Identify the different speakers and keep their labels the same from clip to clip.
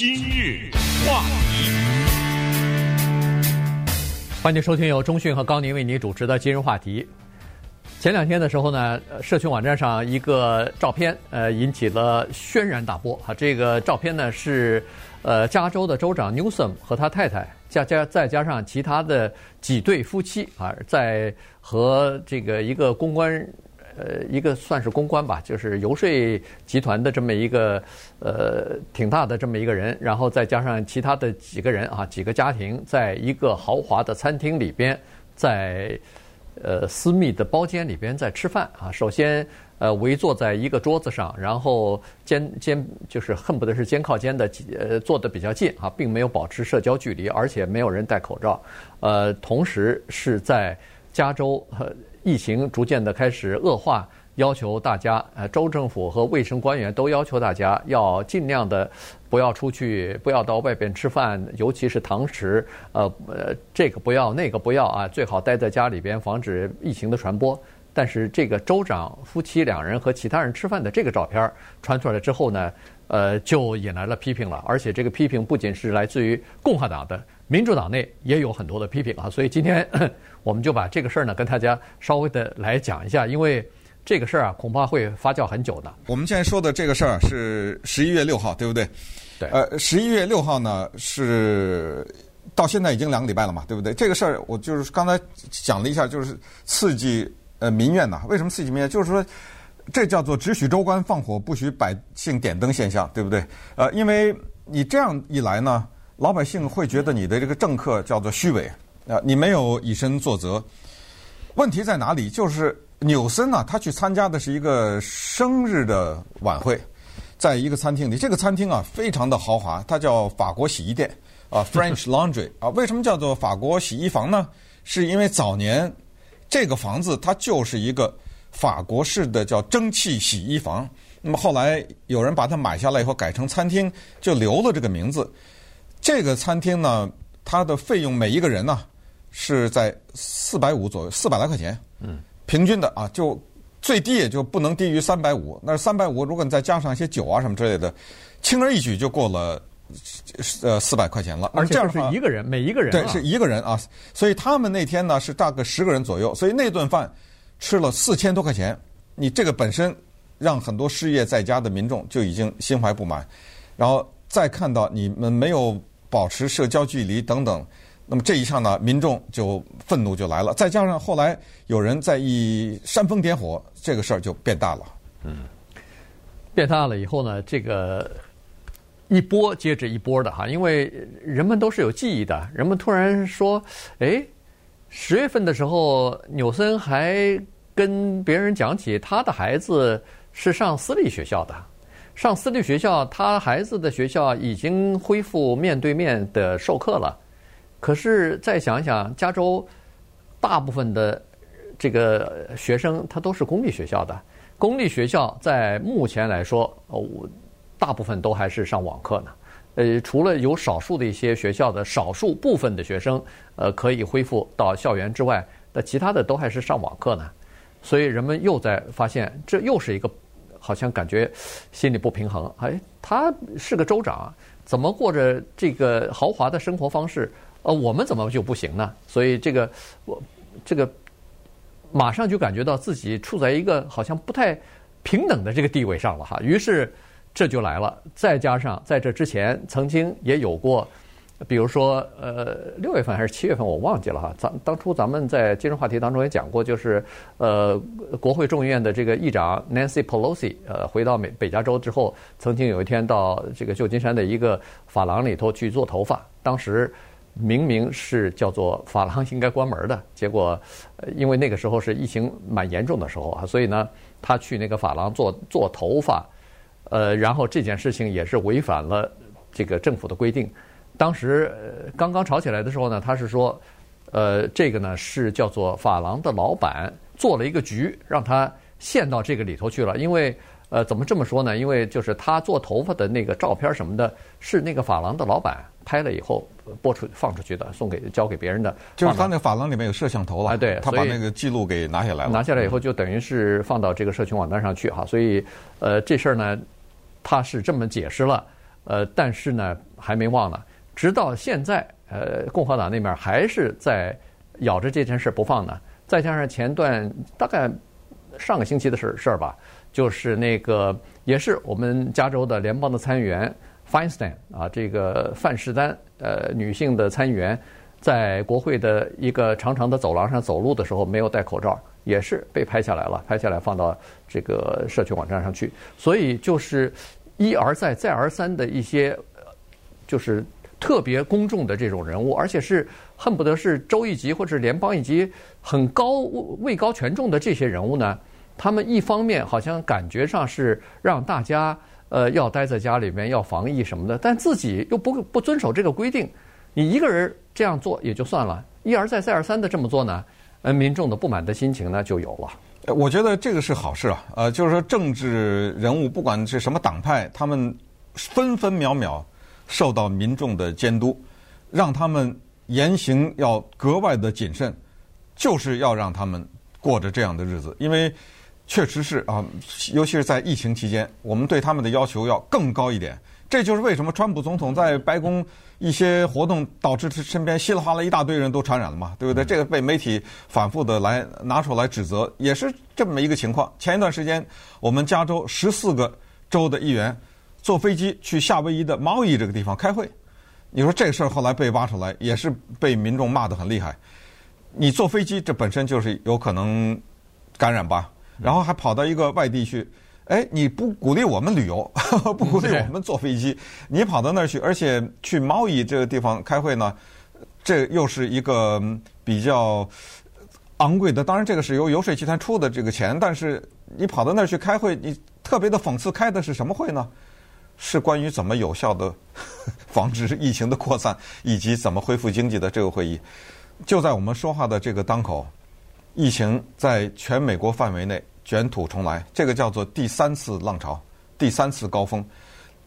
Speaker 1: 今日话题，
Speaker 2: 欢迎收听由中讯和高宁为您主持的今日话题。前两天的时候呢，社群网站上一个照片，呃，引起了轩然大波。哈，这个照片呢是，呃，加州的州长 Newsom 和他太太，加加再加上其他的几对夫妻啊，在和这个一个公关。呃，一个算是公关吧，就是游说集团的这么一个呃挺大的这么一个人，然后再加上其他的几个人啊，几个家庭，在一个豪华的餐厅里边，在呃私密的包间里边在吃饭啊。首先呃围坐在一个桌子上，然后肩肩就是恨不得是肩靠肩的，呃坐得比较近啊，并没有保持社交距离，而且没有人戴口罩。呃，同时是在加州和。疫情逐渐的开始恶化，要求大家，呃，州政府和卫生官员都要求大家要尽量的不要出去，不要到外边吃饭，尤其是堂食，呃呃，这个不要，那个不要啊，最好待在家里边，防止疫情的传播。但是这个州长夫妻两人和其他人吃饭的这个照片传出来之后呢，呃，就引来了批评了，而且这个批评不仅是来自于共和党的。民主党内也有很多的批评啊，所以今天 我们就把这个事儿呢跟大家稍微的来讲一下，因为这个事儿啊恐怕会发酵很久的。
Speaker 3: 我们现在说的这个事儿是十一月六号，对不对？
Speaker 2: 对。
Speaker 3: 呃，十一月六号呢是到现在已经两个礼拜了嘛，对不对？这个事儿我就是刚才讲了一下，就是刺激呃民怨呐。为什么刺激民怨？就是说这叫做只许州官放火，不许百姓点灯现象，对不对？呃，因为你这样一来呢。老百姓会觉得你的这个政客叫做虚伪啊，你没有以身作则。问题在哪里？就是纽森啊，他去参加的是一个生日的晚会，在一个餐厅里。这个餐厅啊，非常的豪华，它叫法国洗衣店啊，French Laundry 啊。为什么叫做法国洗衣房呢？是因为早年这个房子它就是一个法国式的叫蒸汽洗衣房。那么后来有人把它买下来以后改成餐厅，就留了这个名字。这个餐厅呢，它的费用每一个人呢是在四百五左右，四百来块钱，嗯，平均的啊，就最低也就不能低于三百五。那三百五，如果你再加上一些酒啊什么之类的，轻而易举就过了呃四百块钱了。
Speaker 2: 而且这是一个人，每一个人
Speaker 3: 对，是一个人啊。所以他们那天呢是大概十个人左右，所以那顿饭吃了四千多块钱。你这个本身让很多失业在家的民众就已经心怀不满，然后再看到你们没有。保持社交距离等等，那么这一下呢，民众就愤怒就来了。再加上后来有人在一煽风点火，这个事儿就变大了。
Speaker 2: 嗯，变大了以后呢，这个一波接着一波的哈，因为人们都是有记忆的。人们突然说：“哎，十月份的时候，纽森还跟别人讲起他的孩子是上私立学校的。”上私立学校，他孩子的学校已经恢复面对面的授课了。可是再想想，加州大部分的这个学生他都是公立学校的，公立学校在目前来说，哦，大部分都还是上网课呢。呃，除了有少数的一些学校的少数部分的学生，呃，可以恢复到校园之外，那其他的都还是上网课呢。所以人们又在发现，这又是一个。好像感觉心里不平衡，哎，他是个州长，怎么过着这个豪华的生活方式？呃，我们怎么就不行呢？所以这个我这个马上就感觉到自己处在一个好像不太平等的这个地位上了哈。于是这就来了，再加上在这之前曾经也有过。比如说，呃，六月份还是七月份，我忘记了哈。咱当初咱们在金融话题当中也讲过，就是呃，国会众议院的这个议长 Nancy Pelosi，呃，回到美北加州之后，曾经有一天到这个旧金山的一个发廊里头去做头发。当时明明是叫做发廊应该关门的，结果因为那个时候是疫情蛮严重的时候啊，所以呢，他去那个发廊做做头发，呃，然后这件事情也是违反了这个政府的规定。当时刚刚吵起来的时候呢，他是说，呃，这个呢是叫做法廊的老板做了一个局，让他陷到这个里头去了。因为呃，怎么这么说呢？因为就是他做头发的那个照片什么的，是那个法廊的老板拍了以后播出放出去的，送给交给别人的。
Speaker 3: 就是他那个发廊里面有摄像头了，
Speaker 2: 哎，对，
Speaker 3: 他把那个记录给拿下来了。
Speaker 2: 拿下来以后就等于是放到这个社群网站上去哈。所以呃，这事儿呢，他是这么解释了。呃，但是呢。还没忘呢，直到现在，呃，共和党那边还是在咬着这件事不放呢。再加上前段大概上个星期的事事儿吧，就是那个也是我们加州的联邦的参议员 Feinstein 啊，这个范士丹，呃，女性的参议员，在国会的一个长长的走廊上走路的时候没有戴口罩。也是被拍下来了，拍下来放到这个社区网站上去，所以就是一而再、再而三的一些，就是特别公众的这种人物，而且是恨不得是州一级或者联邦一级很高位高权重的这些人物呢。他们一方面好像感觉上是让大家呃要待在家里面要防疫什么的，但自己又不不遵守这个规定。你一个人这样做也就算了，一而再、再而三的这么做呢？呃，民众的不满的心情呢就有了。
Speaker 3: 我觉得这个是好事啊，呃，就是说政治人物不管是什么党派，他们分分秒秒受到民众的监督，让他们言行要格外的谨慎，就是要让他们过着这样的日子。因为确实是啊，尤其是在疫情期间，我们对他们的要求要更高一点。这就是为什么川普总统在白宫一些活动导致他身边稀里哗啦一大堆人都传染了嘛，对不对？这个被媒体反复的来拿出来指责，也是这么一个情况。前一段时间，我们加州十四个州的议员坐飞机去夏威夷的毛伊这个地方开会，你说这个事儿后来被挖出来，也是被民众骂得很厉害。你坐飞机这本身就是有可能感染吧，然后还跑到一个外地去。哎，你 不鼓励我们旅游，不鼓励我们坐飞机，你跑到那儿去，而且去毛伊这个地方开会呢，这又是一个比较昂贵的。当然，这个是由游说集团出的这个钱，但是你跑到那儿去开会，你特别的讽刺，开的是什么会呢？是关于怎么有效的 防止疫情的扩散，以及怎么恢复经济的这个会议。就在我们说话的这个当口，疫情在全美国范围内。卷土重来，这个叫做第三次浪潮，第三次高峰。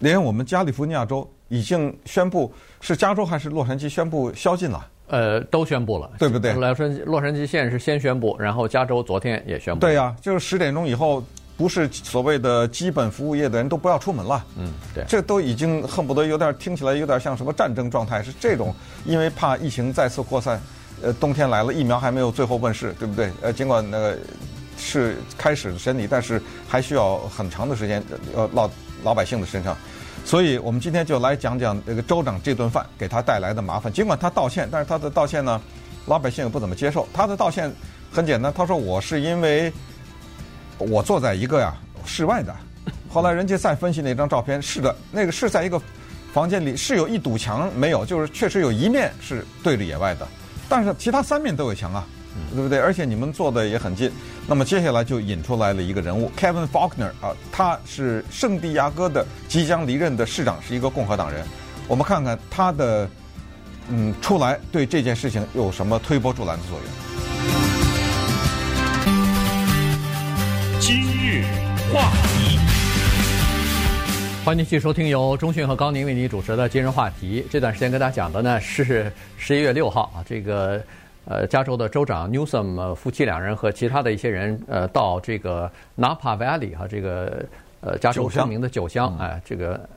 Speaker 3: 连我们加利福尼亚州已经宣布，是加州还是洛杉矶宣布宵禁了？
Speaker 2: 呃，都宣布了，
Speaker 3: 对不对？
Speaker 2: 洛杉矶洛杉矶县是先宣布，然后加州昨天也宣布。
Speaker 3: 对呀、啊，就是十点钟以后，不是所谓的基本服务业的人都不要出门了。
Speaker 2: 嗯，对，
Speaker 3: 这都已经恨不得有点听起来有点像什么战争状态，是这种，因为怕疫情再次扩散。呃，冬天来了，疫苗还没有最后问世，对不对？呃，尽管那个。是开始审理，但是还需要很长的时间，呃，落老百姓的身上。所以我们今天就来讲讲这个州长这顿饭给他带来的麻烦。尽管他道歉，但是他的道歉呢，老百姓也不怎么接受。他的道歉很简单，他说我是因为我坐在一个呀室外的。后来人家再分析那张照片，是的，那个是在一个房间里，是有一堵墙没有，就是确实有一面是对着野外的，但是其他三面都有墙啊。对不对？而且你们坐的也很近。那么接下来就引出来了一个人物，Kevin Faulkner 啊，他是圣地亚哥的即将离任的市长，是一个共和党人。我们看看他的嗯出来对这件事情有什么推波助澜的作用。
Speaker 1: 今日话题，
Speaker 2: 欢迎继续收听由中讯和高宁为您主持的今日话题。这段时间跟大家讲的呢是十一月六号啊，这个。呃，加州的州长 Newsom 夫妻两人和其他的一些人，呃，到这个 Napa Valley 哈，这个呃加州著名的酒乡，哎，这个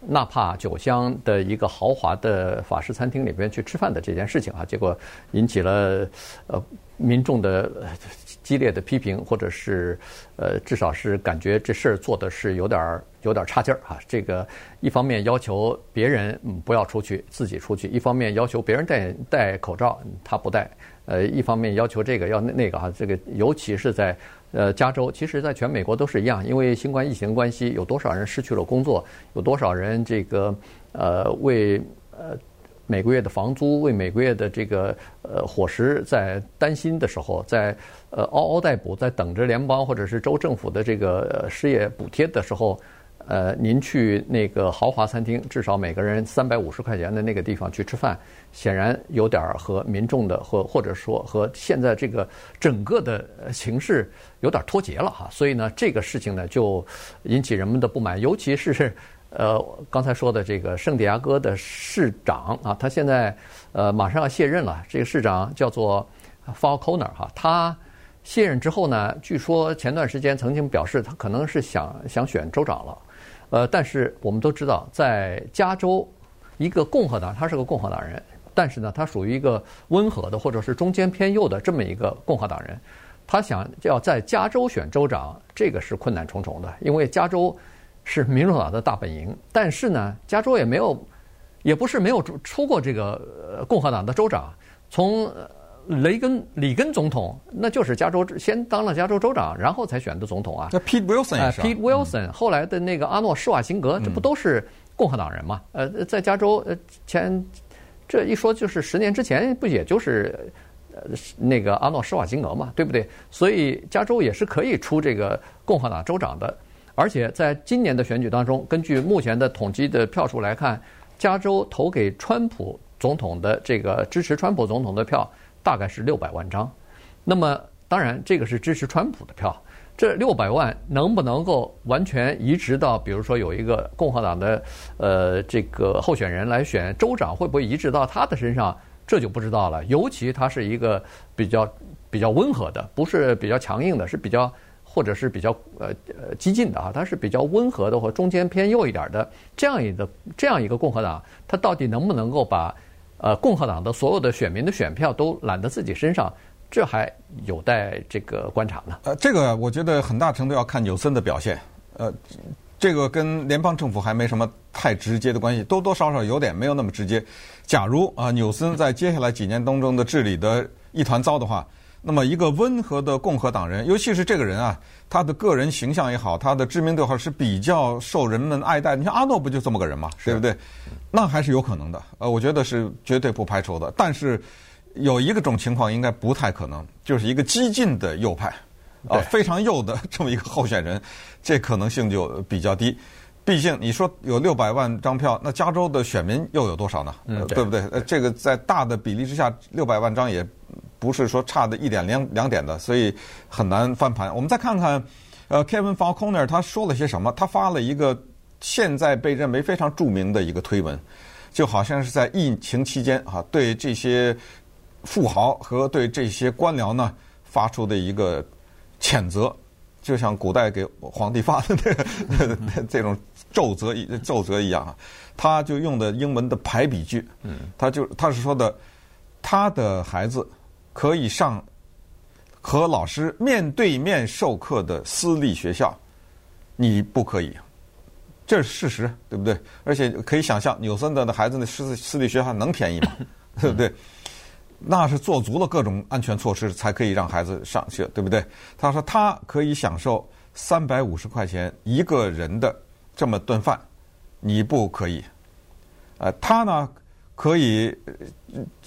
Speaker 2: 纳帕酒乡的一个豪华的法式餐厅里边去吃饭的这件事情啊，结果引起了呃民众的激烈的批评，或者是呃至少是感觉这事儿做的是有点儿。有点儿差劲儿哈，这个一方面要求别人嗯不要出去，自己出去；一方面要求别人戴戴口罩，他不戴。呃，一方面要求这个要那那个哈，这个尤其是在呃加州，其实在全美国都是一样，因为新冠疫情关系，有多少人失去了工作，有多少人这个呃为呃。每个月的房租，为每个月的这个呃伙食在担心的时候，在呃嗷嗷待哺，在等着联邦或者是州政府的这个失业补贴的时候，呃，您去那个豪华餐厅，至少每个人三百五十块钱的那个地方去吃饭，显然有点和民众的或或者说和现在这个整个的形势有点脱节了哈。所以呢，这个事情呢就引起人们的不满，尤其是。呃，刚才说的这个圣地亚哥的市长啊，他现在呃马上要卸任了。这个市长叫做 Faulconer 哈，他卸任之后呢，据说前段时间曾经表示他可能是想想选州长了。呃，但是我们都知道，在加州一个共和党，他是个共和党人，但是呢，他属于一个温和的或者是中间偏右的这么一个共和党人。他想要在加州选州长，这个是困难重重的，因为加州是民主党的大本营。但是呢，加州也没有，也不是没有出过这个共和党的州长。从雷根里根总统，那就是加州先当了加州州长，然后才选的总统啊。
Speaker 3: 那 Pete Wilson 也是。
Speaker 2: Pete Wilson 后来的那个阿诺施瓦辛格，这不都是？共和党人嘛，呃，在加州，呃，前这一说就是十年之前，不也就是呃那个阿诺施瓦辛格嘛，对不对？所以加州也是可以出这个共和党州长的，而且在今年的选举当中，根据目前的统计的票数来看，加州投给川普总统的这个支持川普总统的票大概是六百万张，那么当然这个是支持川普的票。这六百万能不能够完全移植到，比如说有一个共和党的呃这个候选人来选州长，会不会移植到他的身上？这就不知道了。尤其他是一个比较比较温和的，不是比较强硬的，是比较或者是比较呃呃激进的啊，他是比较温和的或中间偏右一点的这样一个这样一个共和党，他到底能不能够把呃共和党的所有的选民的选票都揽到自己身上？这还有待这个观察呢。
Speaker 3: 呃，这个我觉得很大程度要看纽森的表现。呃，这个跟联邦政府还没什么太直接的关系，多多少少有点，没有那么直接。假如啊，纽森在接下来几年当中的治理的一团糟的话，那么一个温和的共和党人，尤其是这个人啊，他的个人形象也好，他的知名度好是比较受人们爱戴。你像阿诺不就这么个人嘛？对不对？那还是有可能的。呃，我觉得是绝对不排除的。但是。有一个种情况应该不太可能，就是一个激进的右派，啊，非常右的这么一个候选人，这可能性就比较低。毕竟你说有六百万张票，那加州的选民又有多少呢？嗯，对不对？呃，这个在大的比例之下，六百万张也不是说差的一点两两点的，所以很难翻盘。我们再看看，呃，Kevin Faulconer 他说了些什么？他发了一个现在被认为非常著名的一个推文，就好像是在疫情期间啊，对这些。富豪和对这些官僚呢发出的一个谴责，就像古代给皇帝发的那个 这种奏折一奏折一样啊，他就用的英文的排比句，他就他是说的，他的孩子可以上和老师面对面授课的私立学校，你不可以，这是事实，对不对？而且可以想象，纽森的的孩子的私私立学校能便宜吗？对不对？那是做足了各种安全措施才可以让孩子上学，对不对？他说他可以享受三百五十块钱一个人的这么顿饭，你不可以。呃，他呢可以，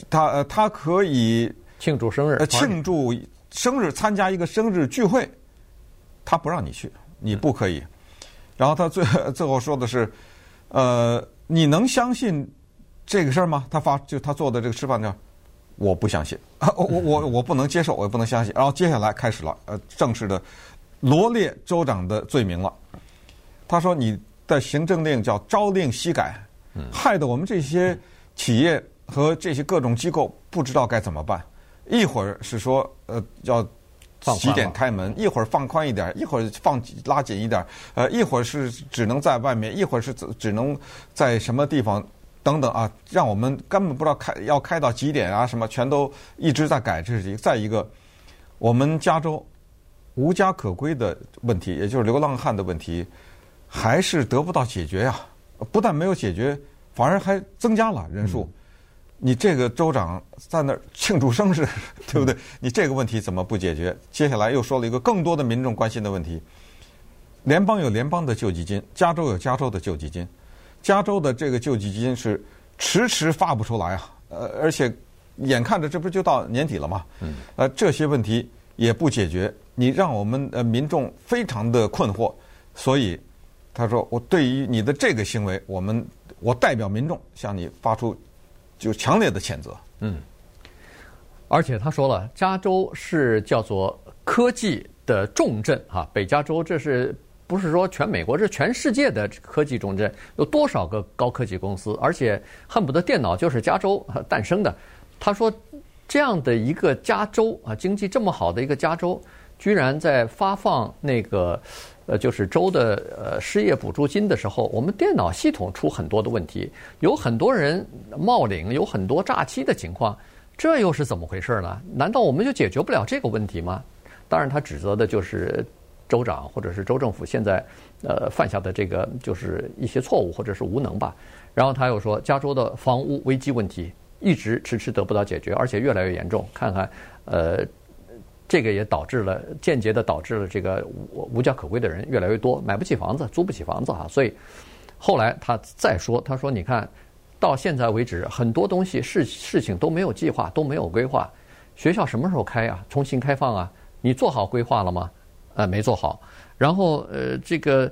Speaker 3: 他呃他可以
Speaker 2: 庆祝生日，
Speaker 3: 庆祝生日，参加一个生日聚会，他不让你去，你不可以。然后他最 最后说的是，呃，你能相信这个事儿吗？他发就他做的这个吃饭叫。我不相信 啊！我我我不能接受，我也不能相信。然后接下来开始了，呃，正式的罗列州长的罪名了。他说：“你的行政令叫朝令夕改，害得我们这些企业和这些各种机构不知道该怎么办。一会儿是说呃要几点开门，一会儿放宽一点，一会儿放拉紧一点，呃，一会儿是只能在外面，一会儿是只能在什么地方。”等等啊，让我们根本不知道开要开到几点啊，什么全都一直在改。这是一个，再一个，我们加州无家可归的问题，也就是流浪汉的问题，还是得不到解决呀。不但没有解决，反而还增加了人数。你这个州长在那儿庆祝生日，对不对？你这个问题怎么不解决？接下来又说了一个更多的民众关心的问题：联邦有联邦的救济金，加州有加州的救济金。加州的这个救济金是迟迟发不出来啊，呃，而且眼看着这不就到年底了吗？嗯，呃，这些问题也不解决，你让我们呃民众非常的困惑，所以他说，我对于你的这个行为，我们我代表民众向你发出就强烈的谴责。嗯，
Speaker 2: 而且他说了，加州是叫做科技的重镇啊，北加州这是。不是说全美国，是全世界的科技重镇，有多少个高科技公司？而且恨不得电脑就是加州诞生的。他说，这样的一个加州啊，经济这么好的一个加州，居然在发放那个呃，就是州的呃失业补助金的时候，我们电脑系统出很多的问题，有很多人冒领，有很多诈欺的情况，这又是怎么回事呢？难道我们就解决不了这个问题吗？当然，他指责的就是州长或者是州政府现在呃犯下的这个就是一些错误或者是无能吧。然后他又说，加州的房屋危机问题一直迟迟得不到解决，而且越来越严重。看看呃。这个也导致了间接的导致了这个无无家可归的人越来越多，买不起房子，租不起房子啊。所以后来他再说，他说：“你看到现在为止，很多东西事事情都没有计划，都没有规划。学校什么时候开啊？重新开放啊？你做好规划了吗？呃，没做好。然后呃，这个。”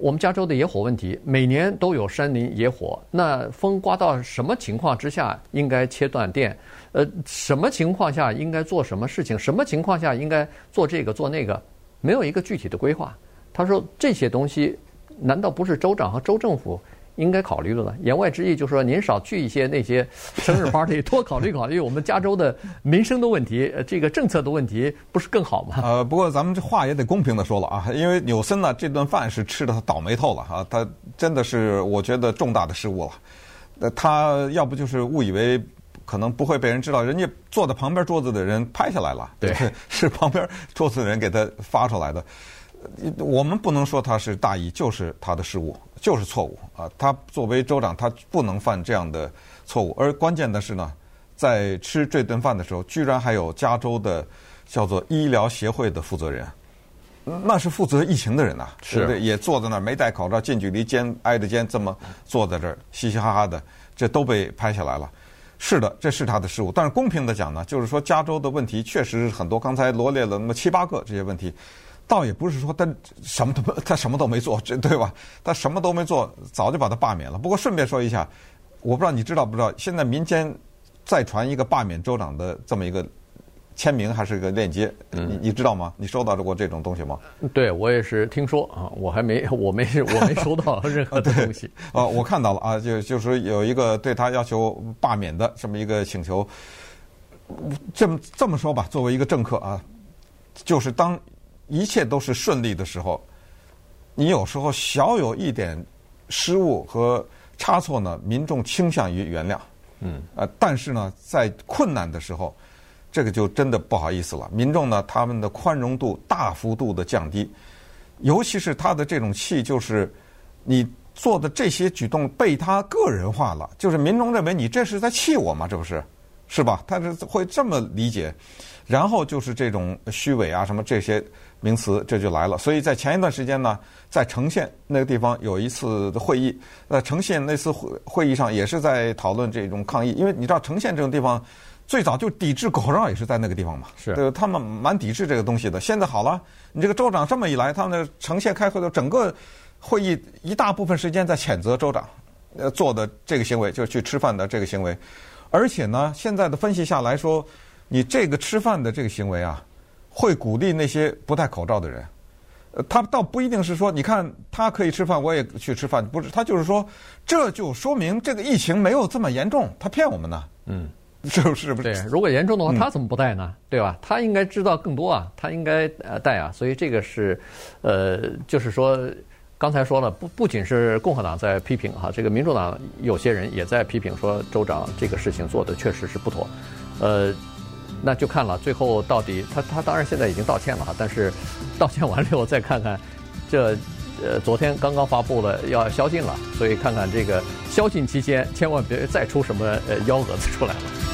Speaker 2: 我们加州的野火问题，每年都有山林野火。那风刮到什么情况之下应该切断电？呃，什么情况下应该做什么事情？什么情况下应该做这个做那个？没有一个具体的规划。他说这些东西，难道不是州长和州政府？应该考虑了呢。言外之意就是说，您少去一些那些生日 party，多考虑考虑我们加州的民生的问题，这个政策的问题，不是更好吗？
Speaker 3: 呃，不过咱们这话也得公平的说了啊，因为纽森呢这顿饭是吃的他倒霉透了啊，他真的是我觉得重大的失误了。呃，他要不就是误以为可能不会被人知道，人家坐在旁边桌子的人拍下来了，
Speaker 2: 对，
Speaker 3: 是旁边桌子的人给他发出来的。我们不能说他是大意，就是他的失误，就是错误啊！他作为州长，他不能犯这样的错误。而关键的是呢，在吃这顿饭的时候，居然还有加州的叫做医疗协会的负责人，那是负责疫情的人呐，
Speaker 2: 是？
Speaker 3: 也坐在那儿没戴口罩，近距离肩挨着肩这么坐在这儿，嘻嘻哈哈的，这都被拍下来了。是的，这是他的失误。但是公平的讲呢，就是说加州的问题确实是很多，刚才罗列了那么七八个这些问题。倒也不是说他什么都 他什么都没做，这对吧？他什么都没做，早就把他罢免了。不过顺便说一下，我不知道你知道不知道，现在民间再传一个罢免州长的这么一个签名还是一个链接，嗯、你你知道吗？你收到过这种东西吗？
Speaker 2: 对，我也是听说啊，我还没 我没我没收到任何的 东西。
Speaker 3: 啊，我看到了啊，就就是有一个对他要求罢免的这么一个请求。这么这么说吧，作为一个政客啊，就是当。一切都是顺利的时候，你有时候小有一点失误和差错呢，民众倾向于原谅。嗯。呃，但是呢，在困难的时候，这个就真的不好意思了。民众呢，他们的宽容度大幅度的降低，尤其是他的这种气，就是你做的这些举动被他个人化了，就是民众认为你这是在气我吗？这不是，是吧？他是会这么理解。然后就是这种虚伪啊，什么这些名词，这就来了。所以在前一段时间呢，在呈县那个地方有一次的会议，呃，呈县那次会会议上也是在讨论这种抗议，因为你知道呈县这种地方最早就抵制口罩也是在那个地方嘛，
Speaker 2: 是，
Speaker 3: 对，他们蛮抵制这个东西的。现在好了，你这个州长这么一来，他们的城县开会的整个会议一大部分时间在谴责州长呃做的这个行为，就是去吃饭的这个行为，而且呢，现在的分析下来说。你这个吃饭的这个行为啊，会鼓励那些不戴口罩的人。呃，他倒不一定是说，你看他可以吃饭，我也去吃饭，不是，他就是说，这就说明这个疫情没有这么严重，他骗我们呢。嗯，是不是？
Speaker 2: 对，如果严重的话，他怎么不戴呢？对吧？他应该知道更多啊，他应该呃戴啊。所以这个是，呃，就是说，刚才说了，不不仅是共和党在批评哈，这个民主党有些人也在批评说，州长这个事情做的确实是不妥，呃。那就看了最后到底他他当然现在已经道歉了哈，但是道歉完了以后再看看，这呃昨天刚刚发布了要宵禁了，所以看看这个宵禁期间千万别再出什么呃幺蛾子出来了。